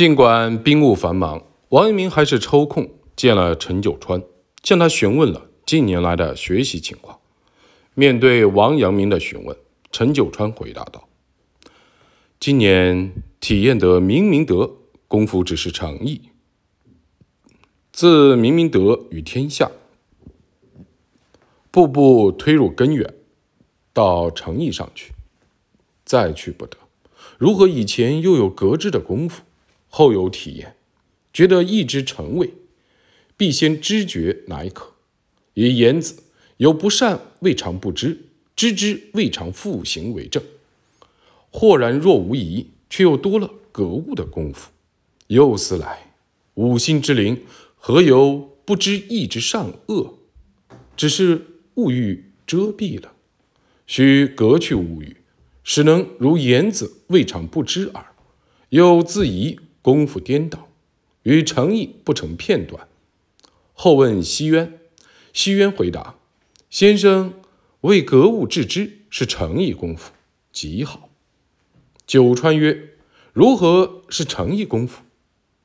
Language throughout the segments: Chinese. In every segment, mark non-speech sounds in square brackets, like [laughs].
尽管兵务繁忙，王阳明还是抽空见了陈九川，向他询问了近年来的学习情况。面对王阳明的询问，陈九川回答道：“今年体验得明明德，功夫只是诚意。自明明德与天下，步步推入根源，到诚意上去，再去不得。如何以前又有格致的功夫，后有体验，觉得意之成味，必先知觉乃可。以言子有不善未尝不知，知之未尝复行为正。豁然若无疑，却又多了格物的功夫。又思来，五心之灵，何由不知义之善恶？只是。物欲遮蔽了，须革去物欲，使能如言子未尝不知耳。又自疑功夫颠倒，与诚意不成片段。后问西渊，西渊回答：“先生为格物致知是诚意功夫，极好。”九川曰：“如何是诚意功夫？”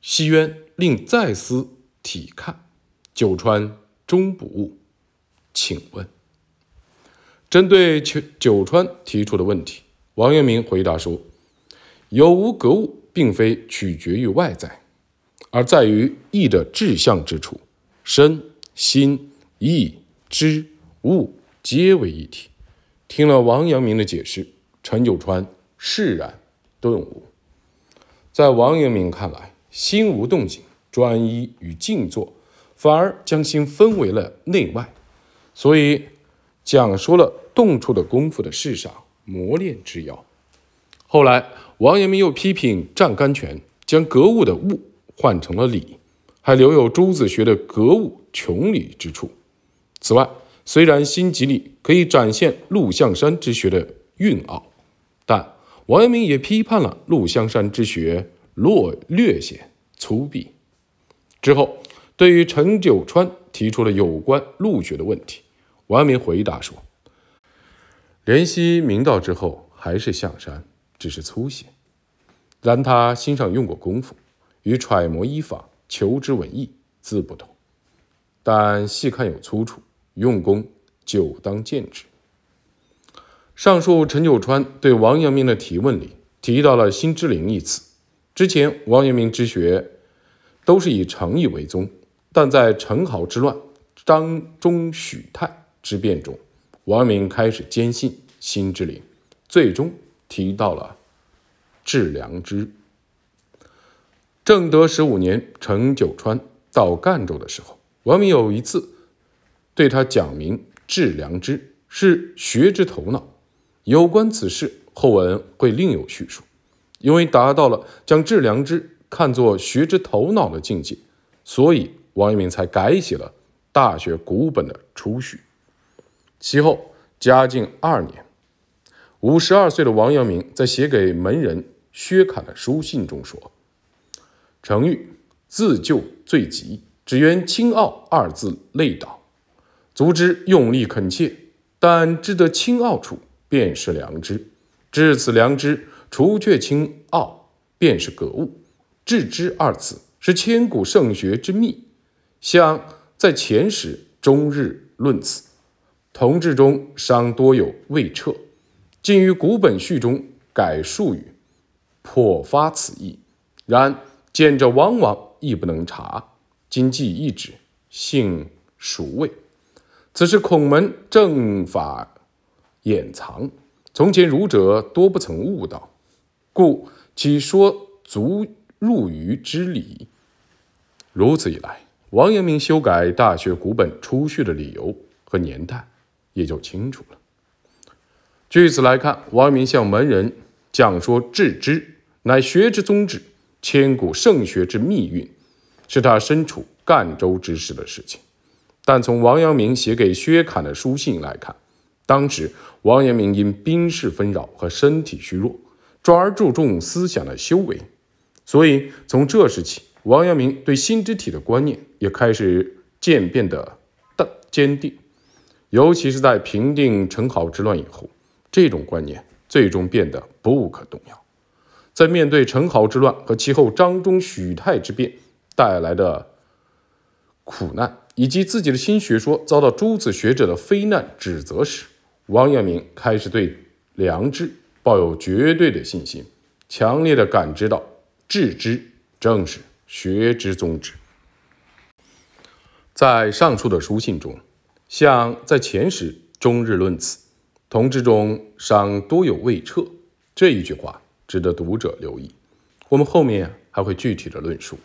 西渊令再思体看。九川终不悟。请问，针对九九川提出的问题，王阳明回答说：“有无格物，并非取决于外在，而在于意的志向之处。身、心、意、知、物皆为一体。”听了王阳明的解释，陈九川释然顿悟。在王阳明看来，心无动静，专一与静坐，反而将心分为了内外。所以，讲说了动处的功夫的世上磨练之要。后来，王阳明又批评湛甘泉，将格物的物换成了理，还留有朱子学的格物穷理之处。此外，虽然心即理可以展现陆象山之学的蕴奥，但王阳明也批判了陆象山之学略略显粗鄙。之后，对于陈九川提出了有关陆学的问题。王阳明回答说：“ [laughs] 怜惜明道之后，还是象山，只是粗些。然他心上用过功夫，与揣摩医法、求之文意自不同。但细看有粗处，用功就当见之。”上述陈九川对王阳明的提问里提到了“心之灵”一词。之前王阳明之学都是以诚意为宗，但在陈豪之乱、张忠许泰。之变中，王阳明开始坚信心之灵，最终提到了致良知。正德十五年，陈九川到赣州的时候，王明有一次对他讲明致良知是学之头脑。有关此事，后文会另有叙述。因为达到了将致良知看作学之头脑的境界，所以王阳明才改写了《大学》古本的初序。其后，嘉靖二年，五十二岁的王阳明在写给门人薛侃的书信中说：“程昱自救最急，只缘清傲二字累倒，足之用力恳切，但知得清傲处，便是良知。至此良知，除却清傲，便是格物。致知二字，是千古圣学之秘。想在前史终日论此。”同治中尚多有未彻，今于古本序中改术语，颇发此意。然见者往往亦不能察。今既一指，幸孰谓？此是孔门正法掩藏，从前儒者多不曾悟道，故其说足入于之理。如此一来，王阳明修改《大学》古本初序的理由和年代。也就清楚了。据此来看，王阳明向门人讲说致知乃学之宗旨，千古圣学之秘蕴，是他身处赣州之时的事情。但从王阳明写给薛侃的书信来看，当时王阳明因兵事纷扰和身体虚弱，转而注重思想的修为，所以从这时起，王阳明对心之体的观念也开始渐变得坚定。尤其是在平定陈好之乱以后，这种观念最终变得不可动摇。在面对陈豪之乱和其后张忠、许泰之变带来的苦难，以及自己的新学说遭到诸子学者的非难指责时，王阳明开始对良知抱有绝对的信心，强烈的感知到致知正是学之宗旨。在上述的书信中，像在前时终日论此，同志中尚多有未彻这一句话。值得读者留意，我们后面还会具体的论述。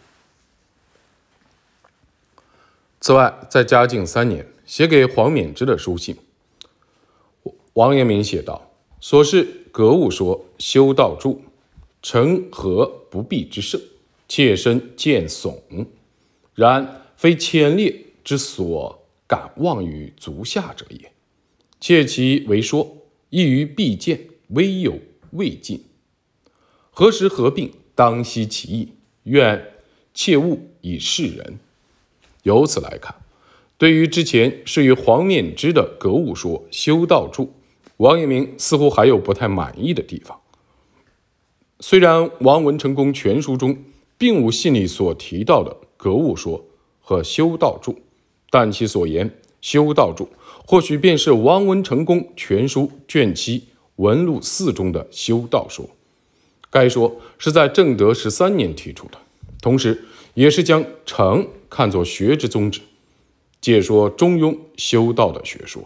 此外，在嘉靖三年写给黄冕之的书信，王阳明写道：“所是格物说修道著，成何不避之胜？切身见悚，然非千列之所敢望于足下者也。切其为说，易于必见，微有未尽。”何时合并？当悉其意。愿切勿以示人。由此来看，对于之前是与黄勉之的格物说修道著，王阳明似乎还有不太满意的地方。虽然王文成公全书中并无信里所提到的格物说和修道著，但其所言修道著，或许便是王文成公全书卷七文录四中的修道说。该说是在正德十三年提出的，同时也是将诚看作学之宗旨，解说中庸修道的学说。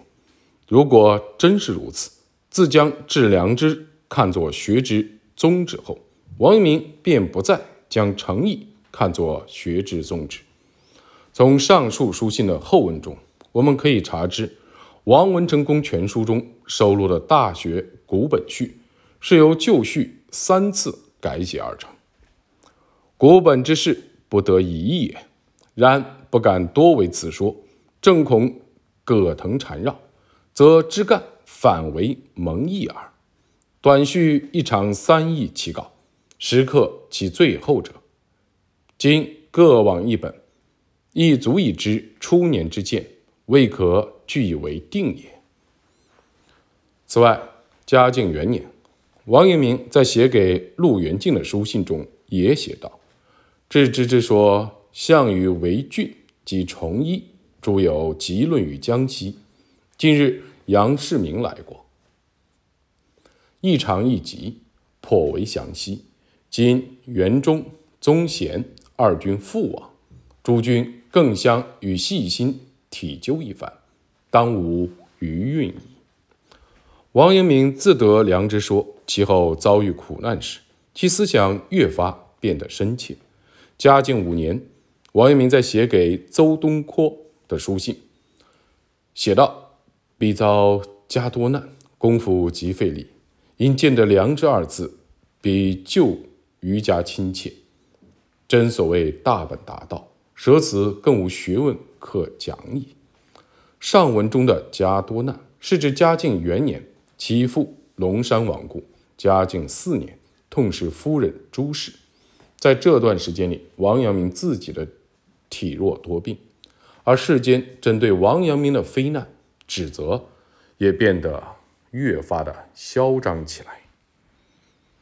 如果真是如此，自将致良知看作学之宗旨后，王阳明便不再将诚意看作学之宗旨。从上述书信的后文中，我们可以查知，王文成公全书中收录的《大学》古本序是由旧序。三次改写而成，古本之事不得已也。然不敢多为此说，正恐葛藤缠绕，则枝干反为蒙毅耳。短序一长三义其稿，时刻其最后者。今各往一本，亦足以知初年之见，未可据以为定也。此外，嘉靖元年。王阳明在写给陆元敬的书信中也写道：“致知之说，项羽为郡及崇一，诸有集论于江西。近日杨世明来过，一长一急，颇为详细。今元忠、宗贤二军复往，诸军更相与细心体究一番，当无余韵矣。”王阳明自得良知说。其后遭遇苦难时，其思想越发变得深切。嘉靖五年，王阳明在写给邹东坡的书信写道：“必遭家多难，功夫极费力，因见得良知二字，比旧愈加亲切。真所谓大本达道，舍此更无学问可讲矣。”上文中的家多难，是指嘉靖元年其父龙山亡故。嘉靖四年，痛失夫人朱氏，在这段时间里，王阳明自己的体弱多病，而世间针对王阳明的非难指责，也变得越发的嚣张起来。